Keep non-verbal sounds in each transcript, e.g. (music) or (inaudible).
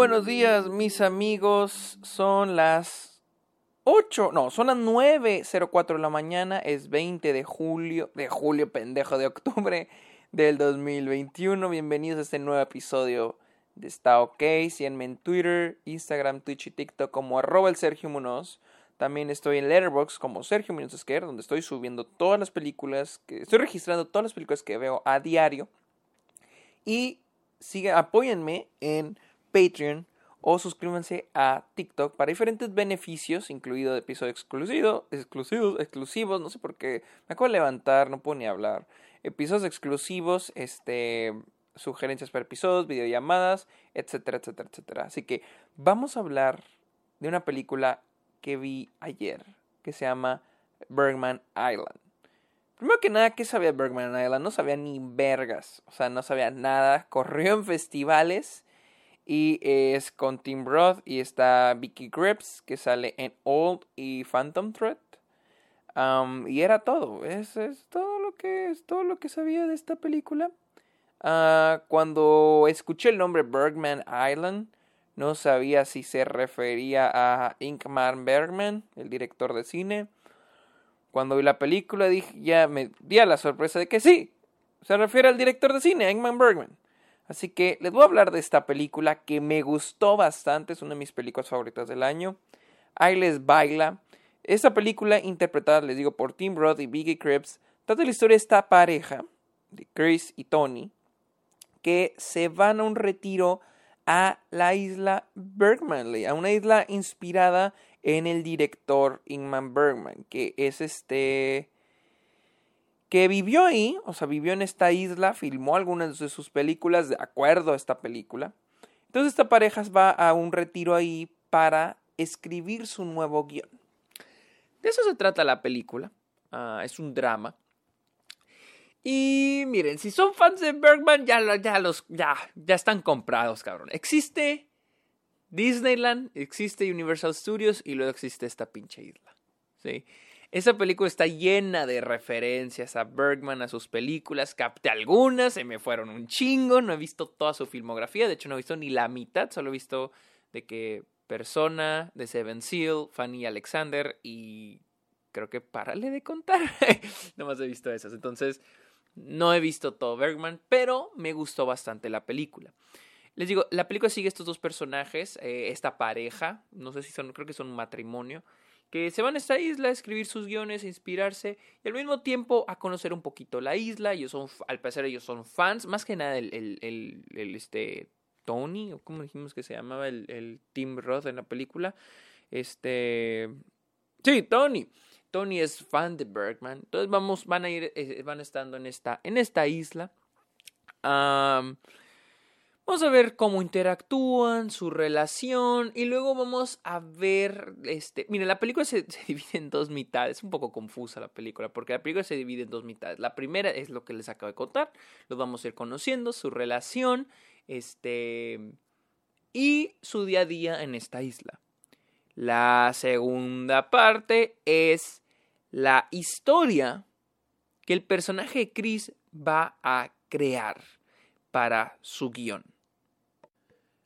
buenos días, mis amigos. Son las 8, no, son las 9.04 de la mañana. Es 20 de julio, de julio, pendejo, de octubre del 2021. Bienvenidos a este nuevo episodio de Está OK. Síganme en Twitter, Instagram, Twitch y TikTok como arroba el Sergio Munoz. También estoy en Letterboxd como Sergio Munoz Esquer, donde estoy subiendo todas las películas, que estoy registrando todas las películas que veo a diario. Y sigan, apóyenme en Patreon o suscríbanse a TikTok para diferentes beneficios, incluido episodios exclusivos, exclusivos, exclusivos, no sé por qué, me acabo de levantar, no puedo ni hablar. Episodios exclusivos, este, sugerencias para episodios, videollamadas, etcétera, etcétera, etcétera. Así que vamos a hablar de una película que vi ayer, que se llama Bergman Island. Primero que nada, ¿qué sabía Bergman Island? No sabía ni vergas, o sea, no sabía nada. Corrió en festivales y es con Tim Roth y está Vicky Grips que sale en Old y Phantom Thread. y era todo, es, es, todo lo que es todo lo que sabía de esta película. Ah, cuando escuché el nombre Bergman Island, no sabía si se refería a Ingmar Bergman, el director de cine. Cuando vi la película dije, ya me di a la sorpresa de que sí, se refiere al director de cine, Ingmar Bergman. Así que les voy a hablar de esta película que me gustó bastante, es una de mis películas favoritas del año. Ahí les baila. Esta película, interpretada, les digo, por Tim Roth y Biggie Cribs, trata la historia de esta pareja, de Chris y Tony, que se van a un retiro a la isla Bergmanley, a una isla inspirada en el director Ingmar Bergman, que es este que vivió ahí, o sea, vivió en esta isla, filmó algunas de sus películas de acuerdo a esta película. Entonces esta pareja va a un retiro ahí para escribir su nuevo guion. De eso se trata la película. Ah, es un drama. Y miren, si son fans de Bergman, ya, ya, los, ya, ya están comprados, cabrón. Existe Disneyland, existe Universal Studios y luego existe esta pinche isla. ¿sí? Esa película está llena de referencias a Bergman, a sus películas. Capté algunas, se me fueron un chingo. No he visto toda su filmografía. De hecho, no he visto ni la mitad. Solo he visto de que Persona, de Seven Seal, Fanny Alexander y creo que párale de contar. (laughs) Nomás he visto esas. Entonces, no he visto todo Bergman, pero me gustó bastante la película. Les digo, la película sigue estos dos personajes, eh, esta pareja, no sé si son, creo que son un matrimonio, que se van a esta isla a escribir sus guiones, a inspirarse y al mismo tiempo a conocer un poquito la isla. Ellos son, al parecer ellos son fans, más que nada el, el, este, Tony, o como dijimos que se llamaba el, el Tim Roth en la película. Este, sí, Tony. Tony es fan de Bergman. Entonces vamos, van a ir, eh, van estando en esta, en esta isla. Vamos a ver cómo interactúan, su relación y luego vamos a ver, este, mire, la película (laughs) se, divide en dos mitades, es un poco confusa la película porque la película se divide en dos mitades. La primera es lo que les acabo de contar, lo vamos a ir conociendo, su relación, este, y su día a día en esta isla. La segunda parte es la historia que el personaje Chris va a crear para su guion.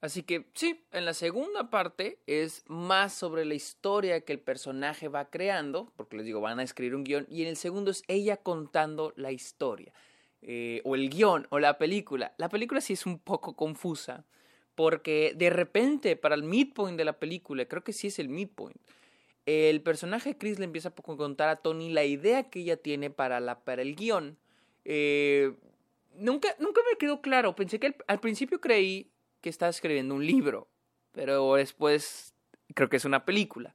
Así que sí, en la segunda parte es más sobre la historia que el personaje va creando, porque les digo, van a escribir un guion, y en el segundo es ella contando la historia, eh, o el guion, o la película. La película sí es un poco confusa, porque de repente, para el midpoint de la película, creo que sí es el midpoint, el personaje Chris le empieza a contar a Tony la idea que ella tiene para, la, para el guion. Eh, nunca, nunca me quedó claro, pensé que al principio creí que está escribiendo un libro, pero después creo que es una película.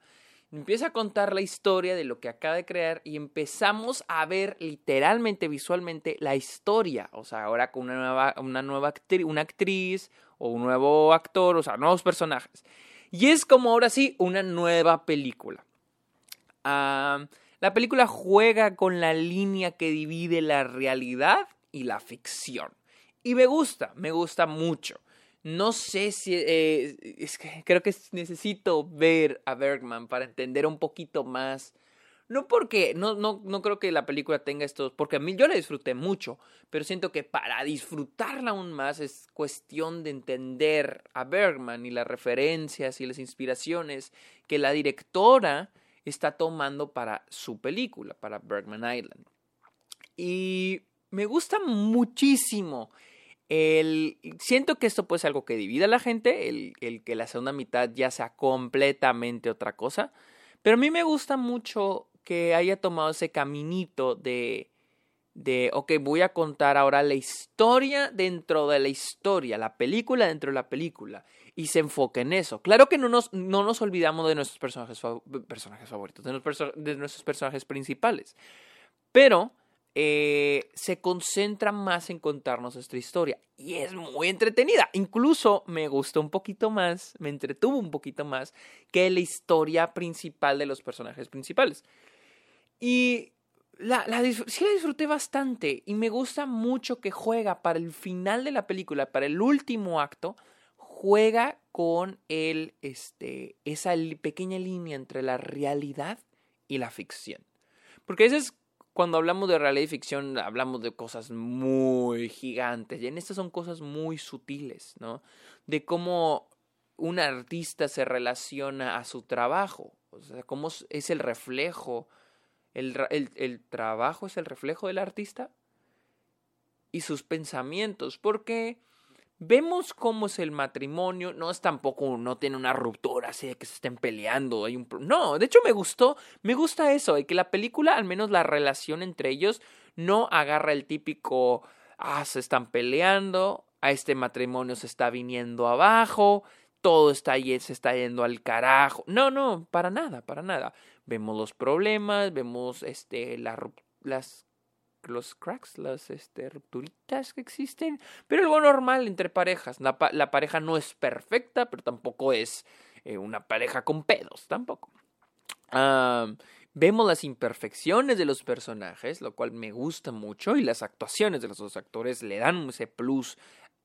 Empieza a contar la historia de lo que acaba de crear y empezamos a ver literalmente, visualmente, la historia. O sea, ahora con una nueva, una nueva una actriz o un nuevo actor, o sea, nuevos personajes. Y es como ahora sí una nueva película. Ah, la película juega con la línea que divide la realidad y la ficción. Y me gusta, me gusta mucho. No sé si. Eh, es que creo que necesito ver a Bergman para entender un poquito más No porque, no, no, no creo que la película tenga estos, porque a mí yo la disfruté mucho, pero siento que para disfrutarla aún más es cuestión de entender a Bergman y las referencias y las inspiraciones que la directora está tomando para su película, para Bergman Island. Y me gusta muchísimo el, siento que esto puede ser algo que divide a la gente, el, el, que la segunda mitad ya sea completamente otra cosa. Pero a mí me gusta mucho que haya tomado ese caminito de, de, ok, voy a contar ahora la historia dentro de la historia, la película dentro de la película, y se enfoque en eso. Claro que no nos, no nos olvidamos de nuestros personajes, personajes favoritos, de, de nuestros personajes principales, pero eh, se concentra más en contarnos esta historia y es muy entretenida. Incluso me gustó un poquito más, me entretuvo un poquito más que la historia principal de los personajes principales. Y la, la, sí la disfruté bastante y me gusta mucho que juega para el final de la película, para el último acto, juega con el, este, esa pequeña línea entre la realidad y la ficción. Porque ese es cuando hablamos de realidad y ficción, hablamos de cosas muy gigantes. Y en estas son cosas muy sutiles, ¿no? De cómo un artista se relaciona a su trabajo. O sea, cómo es el reflejo. El, trabajo es el reflejo del artista. Y sus pensamientos. Porque Vemos cómo es el matrimonio, no es tampoco, no tiene una ruptura así de que se estén peleando, hay un... No, de hecho me gustó, me gusta eso, de que la película, al menos la relación entre ellos, no agarra el típico, ah, se están peleando, a este matrimonio se está viniendo abajo, todo está se está yendo al carajo. No, no, para nada, para nada. Vemos los problemas, vemos este, la, las los cracks, las este, rupturitas que existen, pero algo normal entre parejas. La, pareja no es perfecta, pero tampoco es eh, una pareja con pedos, tampoco. vemos las imperfecciones de los personajes, lo cual me gusta mucho, y las actuaciones de los dos actores le dan ese plus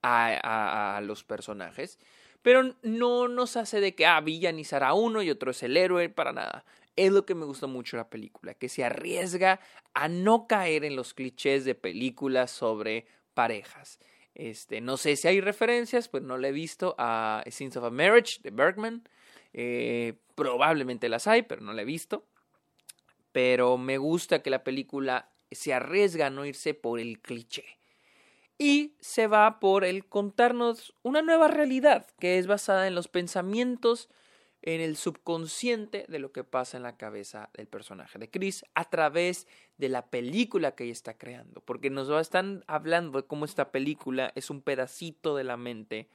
a, los personajes. Pero no nos hace de que, ah, villanizar uno y otro es el héroe, para nada es lo que me gustó mucho de la película, que se arriesga a no caer en los clichés de películas sobre parejas. Este, no sé si hay referencias, pues no le he visto a Scenes of a Marriage de Bergman. Eh, probablemente las hay, pero no la he visto. Pero me gusta que la película se arriesga a no irse por el cliché. Y se va por el contarnos una nueva realidad que es basada en los pensamientos en el subconsciente de lo que pasa en la cabeza del personaje de Chris a través de la película que ella está creando, porque nos están hablando de cómo esta película es un pedacito de la mente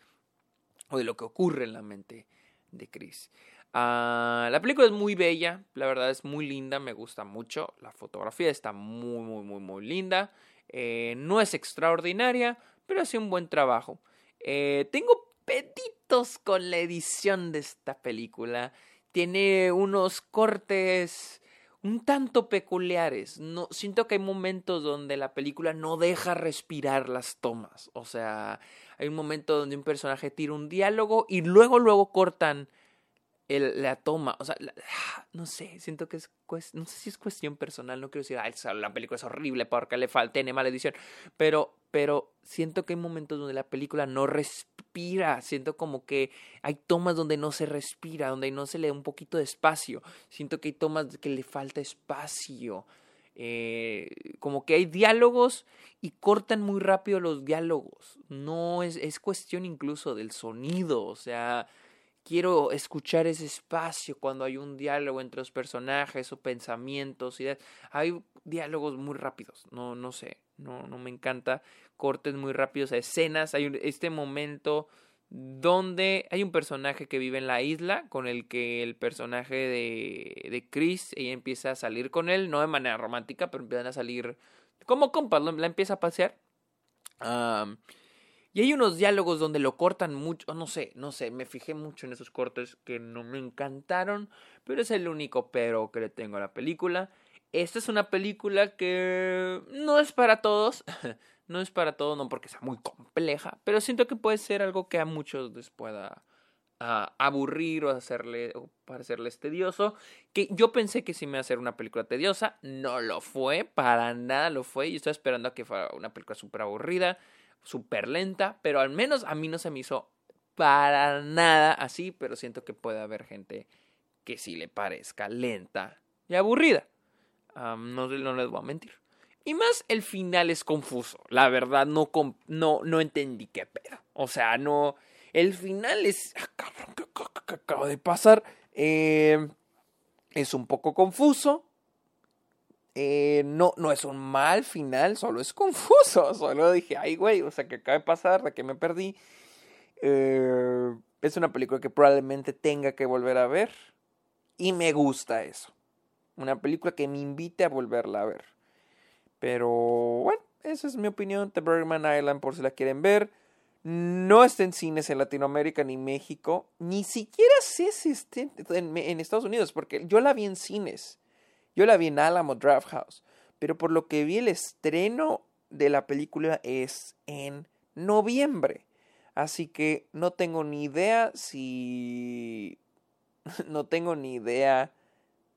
o de lo que ocurre en la mente de Chris. Ah, la película es muy bella, la verdad es muy linda, me gusta mucho, la fotografía está muy, muy, muy, muy linda, eh, no es extraordinaria, pero hace un buen trabajo. Eh, tengo con la edición de esta película. Tiene unos cortes un tanto peculiares. No, siento que hay momentos donde la película no deja respirar las tomas. O sea, hay un momento donde un personaje tira un diálogo y luego, luego cortan la toma. O sea, no sé, siento que es. No sé si es cuestión personal. No quiero decir, Ay, la película es horrible porque le falta, tiene mala edición. Pero, pero siento que hay momentos donde la película no respira. Siento como que hay tomas donde no se respira, donde no se le da un poquito de espacio. Siento que hay tomas que le falta espacio. Eh, como que hay diálogos y cortan muy rápido los diálogos. No es, es cuestión incluso del sonido. O sea, quiero escuchar ese espacio cuando hay un diálogo entre los personajes o pensamientos. Y hay diálogos muy rápidos, no, no sé, no, no me encanta. Cortes muy rápidos a escenas. Hay este momento donde hay un personaje que vive en la isla con el que el personaje de, de Chris, ella empieza a salir con él, no de manera romántica, pero empiezan a salir como compas, la empieza a pasear. Y hay unos diálogos donde lo cortan mucho, no sé, no sé, me fijé mucho en esos cortes que no me encantaron, pero es el único pero que le tengo a la película. Esta es una película que no es para todos, (laughs) no es para todos, no porque sea muy compleja, pero siento que puede ser algo que a muchos les pueda aburrir o hacerle o parecerles tedioso. Que yo pensé que sí me iba a ser una película tediosa, no lo fue, para nada lo fue. Yo estaba esperando a que fuera una película súper aburrida, súper lenta, pero al menos a mí no se me hizo para nada así, pero siento que puede haber gente que sí le parezca lenta y aburrida. no, no les voy a mentir. Y más el final es confuso. La verdad, no, no, no entendí qué pedo. O sea, no. El final es. Ah, ¿qué, acaba de pasar? Eh, es un poco confuso. Eh, no, no es un mal final, solo es confuso. (laughs) Solo dije, ay, güey, o sea, ¿qué acaba de pasar? ¿De qué me perdí? Eh, es una película que probablemente tenga que volver a ver. Y me gusta eso. Una película que me invite a volverla a ver. Pero bueno, esa es mi opinión. The Bergman Island, por si la quieren ver. No está en cines en Latinoamérica ni México. Ni siquiera sé si está en, Estados Unidos, porque yo la vi en cines. Yo la vi en Alamo Draft House. Pero por lo que vi, el estreno de la película es en noviembre. Así que no tengo ni idea si. (laughs) no tengo ni idea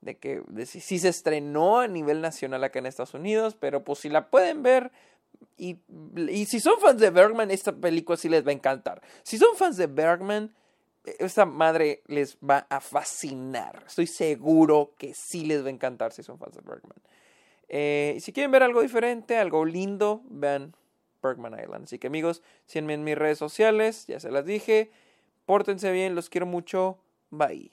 de que si, se estrenó a nivel nacional acá en Estados Unidos, pero pues si la pueden ver, y, y, si son fans de Bergman, esta película sí les va a encantar. Si son fans de Bergman, esta madre les va a fascinar. Estoy seguro que sí les va a encantar si son fans de Bergman. Eh, si quieren ver algo diferente, algo lindo, vean Bergman Island. Así que amigos, síganme en mis redes sociales, ya se las dije. Pórtense bien, los quiero mucho. Bye.